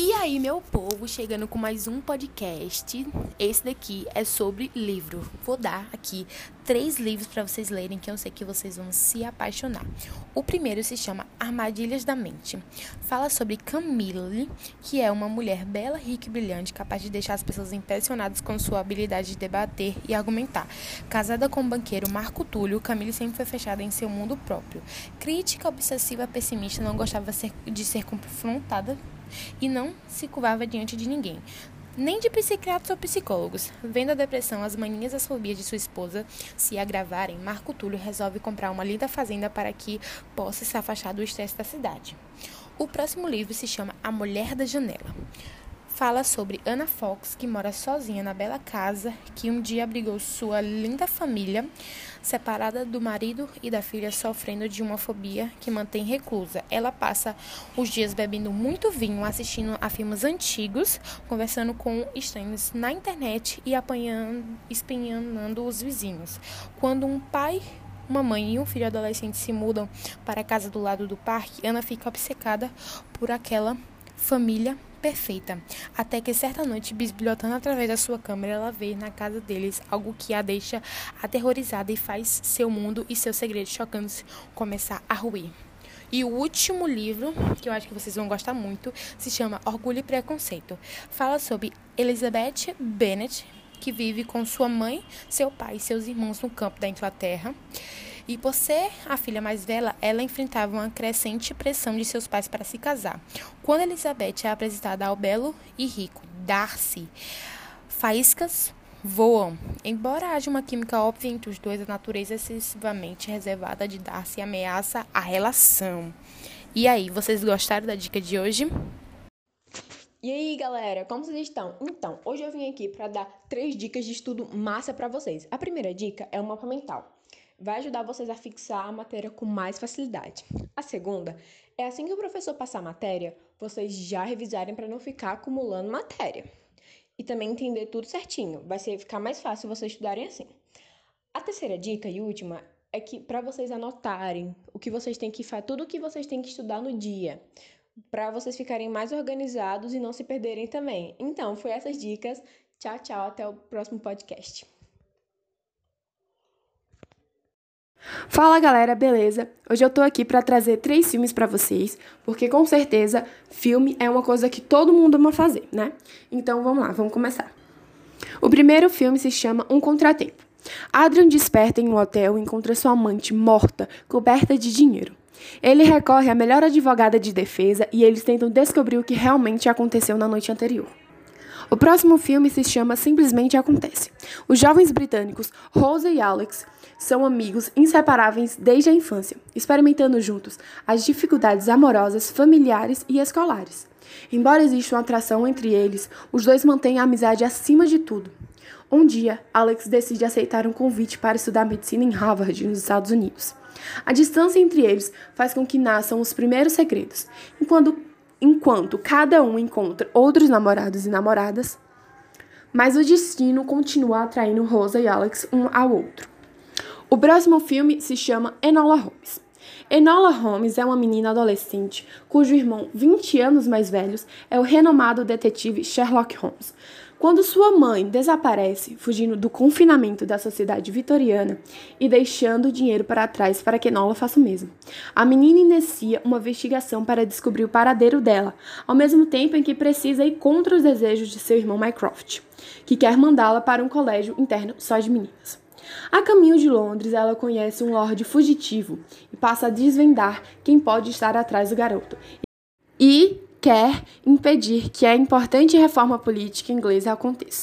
E aí, meu povo, chegando com mais um podcast. Esse daqui é sobre livro. Vou dar aqui três livros para vocês lerem que eu sei que vocês vão se apaixonar. O primeiro se chama Armadilhas da Mente. Fala sobre Camille, que é uma mulher bela, rica e brilhante, capaz de deixar as pessoas impressionadas com sua habilidade de debater e argumentar. Casada com o banqueiro Marco Túlio, Camille sempre foi fechada em seu mundo próprio. Crítica, obsessiva, pessimista, não gostava de ser confrontada e não se curvava diante de ninguém, nem de psiquiatras ou psicólogos. Vendo a depressão, as manias e as fobias de sua esposa se agravarem, Marco Túlio resolve comprar uma linda fazenda para que possa se afastar do estresse da cidade. O próximo livro se chama A Mulher da Janela fala sobre Anna Fox, que mora sozinha na bela casa que um dia abrigou sua linda família, separada do marido e da filha, sofrendo de uma fobia que mantém reclusa. Ela passa os dias bebendo muito vinho, assistindo a filmes antigos, conversando com estranhos na internet e apanhando, espinhando os vizinhos. Quando um pai uma mãe e um filho adolescente se mudam para a casa do lado do parque, Ana fica obcecada por aquela família perfeita, até que certa noite, bisbilhotando através da sua câmera, ela vê na casa deles algo que a deixa aterrorizada e faz seu mundo e seus segredos chocantes começar a ruir. E o último livro, que eu acho que vocês vão gostar muito, se chama Orgulho e Preconceito. Fala sobre Elizabeth Bennet, que vive com sua mãe, seu pai e seus irmãos no campo da Inglaterra. E por ser a filha mais velha, ela enfrentava uma crescente pressão de seus pais para se casar. Quando Elizabeth é apresentada ao belo e rico Darcy, faíscas voam. Embora haja uma química óbvia entre os dois, a natureza excessivamente reservada de Darcy ameaça a relação. E aí, vocês gostaram da dica de hoje? E aí, galera, como vocês estão? Então, hoje eu vim aqui para dar três dicas de estudo massa para vocês. A primeira dica é o mapa mental vai ajudar vocês a fixar a matéria com mais facilidade. A segunda é assim que o professor passar a matéria, vocês já revisarem para não ficar acumulando matéria. E também entender tudo certinho, vai ser ficar mais fácil vocês estudarem assim. A terceira dica e última é que para vocês anotarem o que vocês têm que fazer, tudo o que vocês têm que estudar no dia, para vocês ficarem mais organizados e não se perderem também. Então, foi essas dicas. Tchau, tchau, até o próximo podcast. Fala galera, beleza? Hoje eu tô aqui para trazer três filmes para vocês, porque com certeza filme é uma coisa que todo mundo ama fazer, né? Então vamos lá, vamos começar. O primeiro filme se chama Um Contratempo. Adrian desperta em um hotel e encontra sua amante morta, coberta de dinheiro. Ele recorre à melhor advogada de defesa e eles tentam descobrir o que realmente aconteceu na noite anterior. O próximo filme se chama Simplesmente Acontece. Os jovens britânicos Rose e Alex são amigos inseparáveis desde a infância, experimentando juntos as dificuldades amorosas, familiares e escolares. Embora exista uma atração entre eles, os dois mantêm a amizade acima de tudo. Um dia, Alex decide aceitar um convite para estudar medicina em Harvard, nos Estados Unidos. A distância entre eles faz com que nasçam os primeiros segredos, enquanto, enquanto cada um encontra outros namorados e namoradas, mas o destino continua atraindo Rosa e Alex um ao outro. O próximo filme se chama Enola Holmes. Enola Holmes é uma menina adolescente cujo irmão, 20 anos mais velho, é o renomado detetive Sherlock Holmes. Quando sua mãe desaparece, fugindo do confinamento da sociedade vitoriana e deixando dinheiro para trás para que Enola faça o mesmo, a menina inicia uma investigação para descobrir o paradeiro dela, ao mesmo tempo em que precisa ir contra os desejos de seu irmão Mycroft, que quer mandá-la para um colégio interno só de meninas. A caminho de Londres, ela conhece um lord fugitivo e passa a desvendar quem pode estar atrás do garoto. E quer impedir que a importante reforma política inglesa aconteça.